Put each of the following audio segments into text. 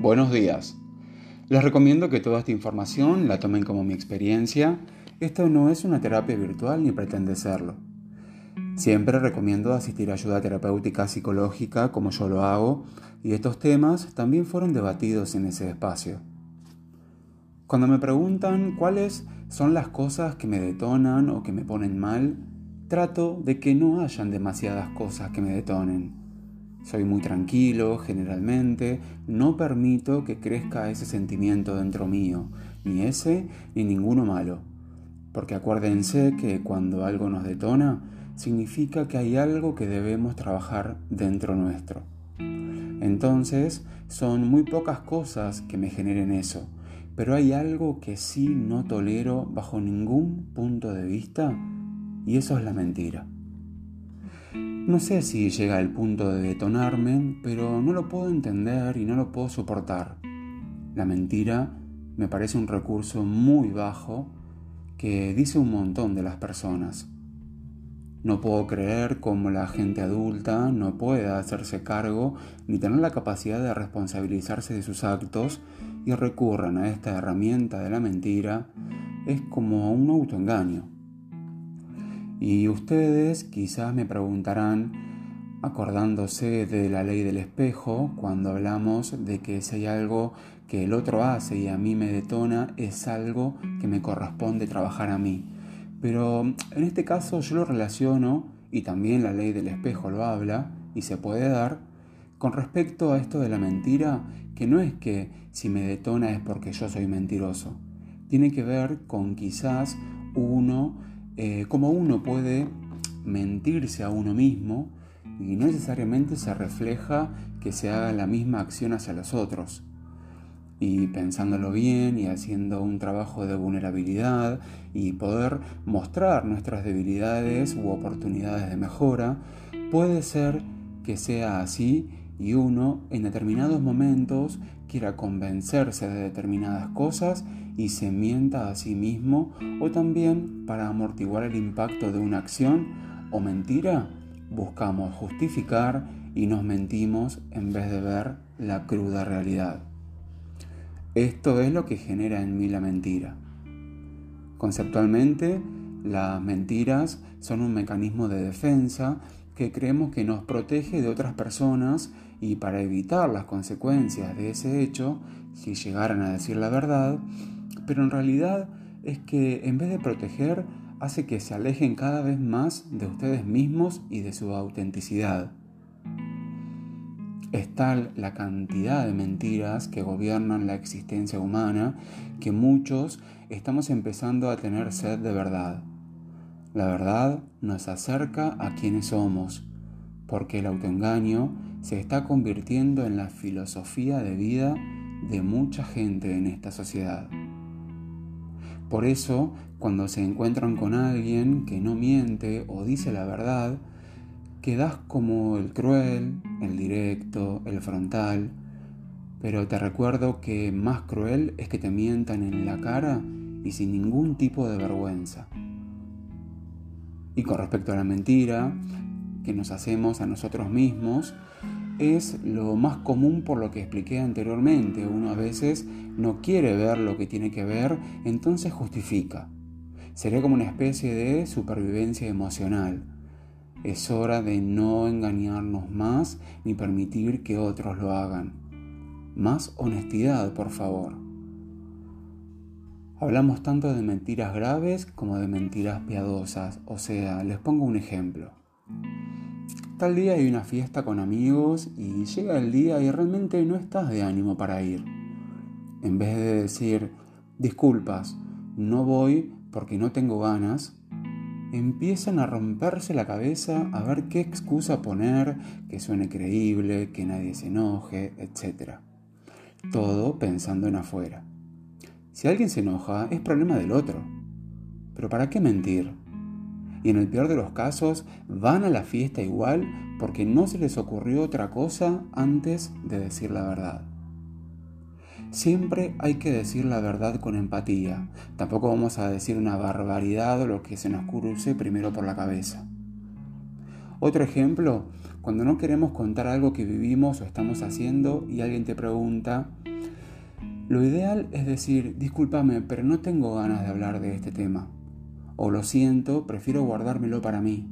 Buenos días. Les recomiendo que toda esta información la tomen como mi experiencia. Esto no es una terapia virtual ni pretende serlo. Siempre recomiendo asistir a ayuda terapéutica psicológica como yo lo hago y estos temas también fueron debatidos en ese espacio. Cuando me preguntan cuáles son las cosas que me detonan o que me ponen mal, trato de que no hayan demasiadas cosas que me detonen soy muy tranquilo, generalmente, no permito que crezca ese sentimiento dentro mío, ni ese ni ninguno malo. Porque acuérdense que cuando algo nos detona, significa que hay algo que debemos trabajar dentro nuestro. Entonces, son muy pocas cosas que me generen eso, pero hay algo que sí no tolero bajo ningún punto de vista, y eso es la mentira. No sé si llega al punto de detonarme, pero no lo puedo entender y no lo puedo soportar. La mentira me parece un recurso muy bajo que dice un montón de las personas. No puedo creer cómo la gente adulta no pueda hacerse cargo ni tener la capacidad de responsabilizarse de sus actos y recurran a esta herramienta de la mentira. Es como un autoengaño. Y ustedes quizás me preguntarán, acordándose de la ley del espejo, cuando hablamos de que si hay algo que el otro hace y a mí me detona, es algo que me corresponde trabajar a mí. Pero en este caso yo lo relaciono, y también la ley del espejo lo habla, y se puede dar, con respecto a esto de la mentira, que no es que si me detona es porque yo soy mentiroso. Tiene que ver con quizás uno eh, cómo uno puede mentirse a uno mismo y no necesariamente se refleja que se haga la misma acción hacia los otros. Y pensándolo bien y haciendo un trabajo de vulnerabilidad y poder mostrar nuestras debilidades u oportunidades de mejora, puede ser que sea así y uno en determinados momentos quiera convencerse de determinadas cosas y se mienta a sí mismo o también para amortiguar el impacto de una acción o mentira buscamos justificar y nos mentimos en vez de ver la cruda realidad. Esto es lo que genera en mí la mentira. Conceptualmente, las mentiras son un mecanismo de defensa que creemos que nos protege de otras personas y para evitar las consecuencias de ese hecho, si llegaran a decir la verdad, pero en realidad es que en vez de proteger, hace que se alejen cada vez más de ustedes mismos y de su autenticidad. Es tal la cantidad de mentiras que gobiernan la existencia humana que muchos estamos empezando a tener sed de verdad. La verdad nos acerca a quienes somos, porque el autoengaño se está convirtiendo en la filosofía de vida de mucha gente en esta sociedad. Por eso, cuando se encuentran con alguien que no miente o dice la verdad, quedas como el cruel, el directo, el frontal, pero te recuerdo que más cruel es que te mientan en la cara y sin ningún tipo de vergüenza. Y con respecto a la mentira, que nos hacemos a nosotros mismos es lo más común por lo que expliqué anteriormente. Uno a veces no quiere ver lo que tiene que ver, entonces justifica. Sería como una especie de supervivencia emocional. Es hora de no engañarnos más ni permitir que otros lo hagan. Más honestidad, por favor. Hablamos tanto de mentiras graves como de mentiras piadosas, o sea, les pongo un ejemplo. Tal día hay una fiesta con amigos y llega el día y realmente no estás de ánimo para ir. En vez de decir, disculpas, no voy porque no tengo ganas, empiezan a romperse la cabeza a ver qué excusa poner, que suene creíble, que nadie se enoje, etc. Todo pensando en afuera. Si alguien se enoja, es problema del otro. Pero ¿para qué mentir? y en el peor de los casos van a la fiesta igual porque no se les ocurrió otra cosa antes de decir la verdad. Siempre hay que decir la verdad con empatía. Tampoco vamos a decir una barbaridad o lo que se nos cruce primero por la cabeza. Otro ejemplo, cuando no queremos contar algo que vivimos o estamos haciendo y alguien te pregunta, Lo ideal es decir, discúlpame, pero no tengo ganas de hablar de este tema. O lo siento, prefiero guardármelo para mí.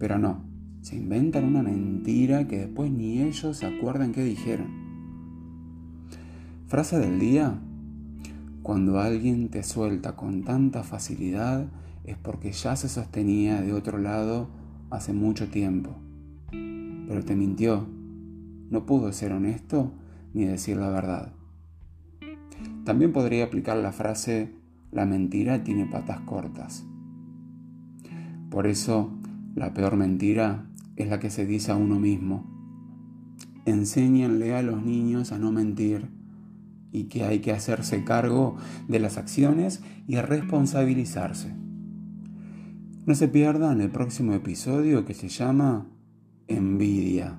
Pero no, se inventan una mentira que después ni ellos se acuerdan qué dijeron. Frase del día. Cuando alguien te suelta con tanta facilidad es porque ya se sostenía de otro lado hace mucho tiempo. Pero te mintió. No pudo ser honesto ni decir la verdad. También podría aplicar la frase la mentira tiene patas cortas. Por eso, la peor mentira es la que se dice a uno mismo. Enséñenle a los niños a no mentir y que hay que hacerse cargo de las acciones y responsabilizarse. No se pierdan el próximo episodio que se llama Envidia.